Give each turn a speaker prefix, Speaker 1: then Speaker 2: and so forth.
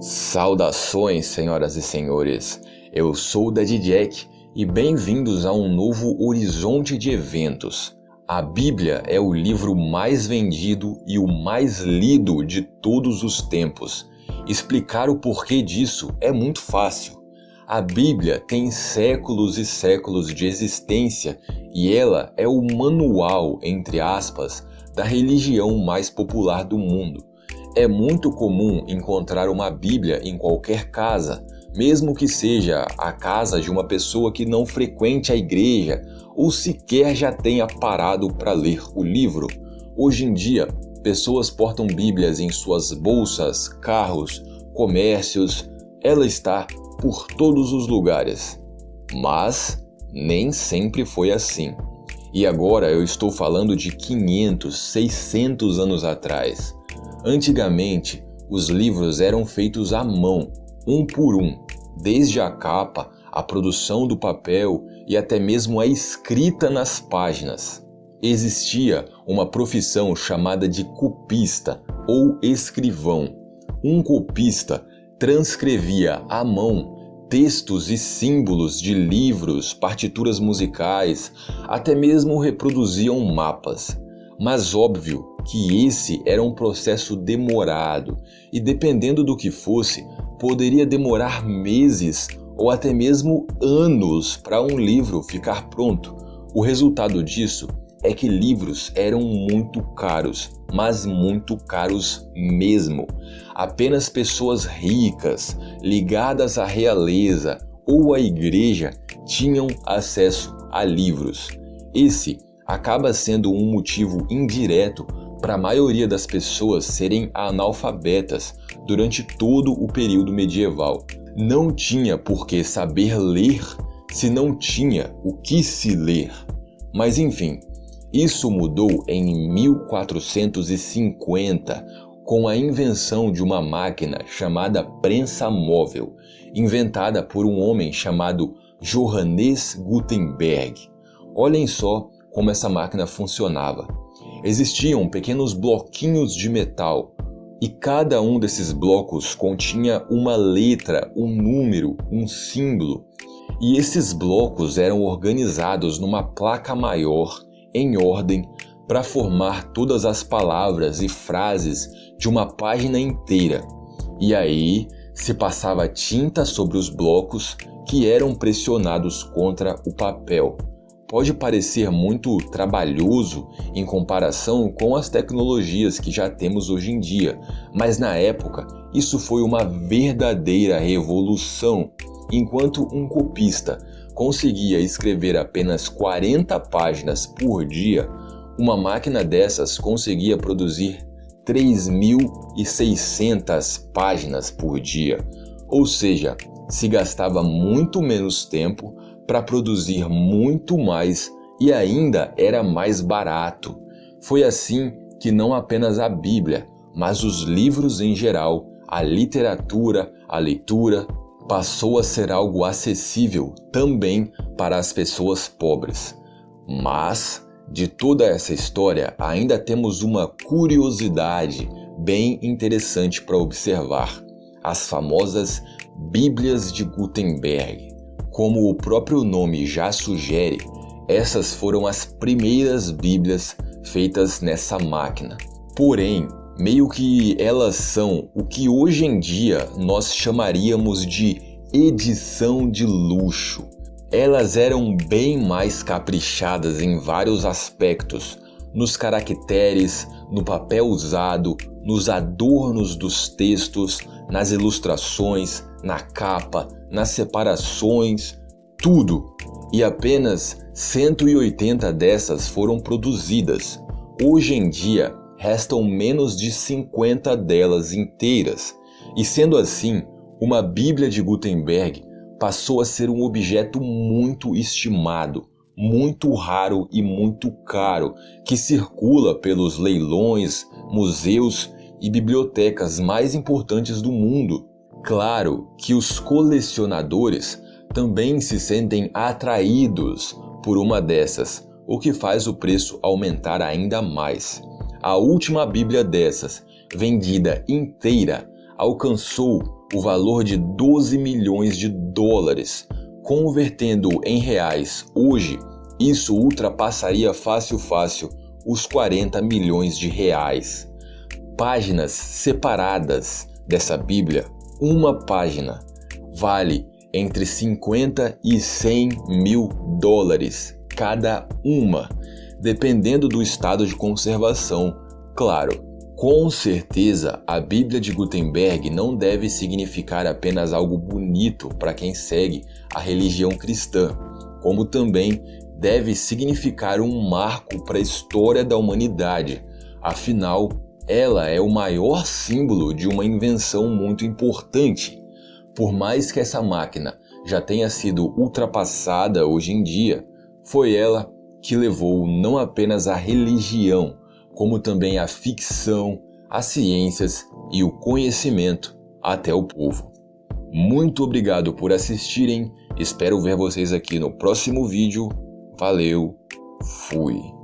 Speaker 1: Saudações, senhoras e senhores. Eu sou o Daddy Jack e bem-vindos a um novo horizonte de eventos. A Bíblia é o livro mais vendido e o mais lido de todos os tempos. Explicar o porquê disso é muito fácil. A Bíblia tem séculos e séculos de existência e ela é o manual, entre aspas, da religião mais popular do mundo. É muito comum encontrar uma Bíblia em qualquer casa, mesmo que seja a casa de uma pessoa que não frequente a igreja ou sequer já tenha parado para ler o livro. Hoje em dia, pessoas portam Bíblias em suas bolsas, carros, comércios, ela está por todos os lugares. Mas nem sempre foi assim. E agora eu estou falando de 500, 600 anos atrás. Antigamente, os livros eram feitos à mão, um por um, desde a capa, a produção do papel e até mesmo a escrita nas páginas. Existia uma profissão chamada de copista ou escrivão. Um copista transcrevia à mão textos e símbolos de livros, partituras musicais, até mesmo reproduziam mapas. Mas óbvio que esse era um processo demorado e, dependendo do que fosse, poderia demorar meses ou até mesmo anos para um livro ficar pronto. O resultado disso é que livros eram muito caros, mas muito caros mesmo. Apenas pessoas ricas, ligadas à realeza ou à igreja, tinham acesso a livros. Esse acaba sendo um motivo indireto para a maioria das pessoas serem analfabetas durante todo o período medieval. Não tinha por que saber ler se não tinha o que se ler. Mas enfim, isso mudou em 1450 com a invenção de uma máquina chamada prensa móvel, inventada por um homem chamado Johannes Gutenberg. Olhem só como essa máquina funcionava. Existiam pequenos bloquinhos de metal e cada um desses blocos continha uma letra, um número, um símbolo. E esses blocos eram organizados numa placa maior, em ordem, para formar todas as palavras e frases de uma página inteira. E aí se passava tinta sobre os blocos que eram pressionados contra o papel pode parecer muito trabalhoso em comparação com as tecnologias que já temos hoje em dia, mas na época isso foi uma verdadeira revolução. Enquanto um copista conseguia escrever apenas 40 páginas por dia, uma máquina dessas conseguia produzir 3.600 páginas por dia. Ou seja, se gastava muito menos tempo para produzir muito mais e ainda era mais barato. Foi assim que não apenas a Bíblia, mas os livros em geral, a literatura, a leitura, passou a ser algo acessível também para as pessoas pobres. Mas, de toda essa história, ainda temos uma curiosidade bem interessante para observar: as famosas Bíblias de Gutenberg. Como o próprio nome já sugere, essas foram as primeiras Bíblias feitas nessa máquina. Porém, meio que elas são o que hoje em dia nós chamaríamos de edição de luxo. Elas eram bem mais caprichadas em vários aspectos, nos caracteres, no papel usado, nos adornos dos textos, nas ilustrações, na capa, nas separações, tudo. E apenas 180 dessas foram produzidas. Hoje em dia, restam menos de 50 delas inteiras. E sendo assim, uma Bíblia de Gutenberg passou a ser um objeto muito estimado, muito raro e muito caro, que circula pelos leilões, museus e bibliotecas mais importantes do mundo. Claro que os colecionadores também se sentem atraídos por uma dessas, o que faz o preço aumentar ainda mais. A última Bíblia dessas, vendida inteira, alcançou o valor de 12 milhões de dólares. Convertendo em reais hoje, isso ultrapassaria fácil fácil os 40 milhões de reais. Páginas separadas dessa Bíblia, uma página, vale entre 50 e 100 mil dólares cada uma, dependendo do estado de conservação, claro. Com certeza, a Bíblia de Gutenberg não deve significar apenas algo bonito para quem segue a religião cristã, como também deve significar um marco para a história da humanidade. Afinal, ela é o maior símbolo de uma invenção muito importante. Por mais que essa máquina já tenha sido ultrapassada hoje em dia, foi ela que levou não apenas a religião, como também a ficção, as ciências e o conhecimento até o povo. Muito obrigado por assistirem, espero ver vocês aqui no próximo vídeo. Valeu, fui!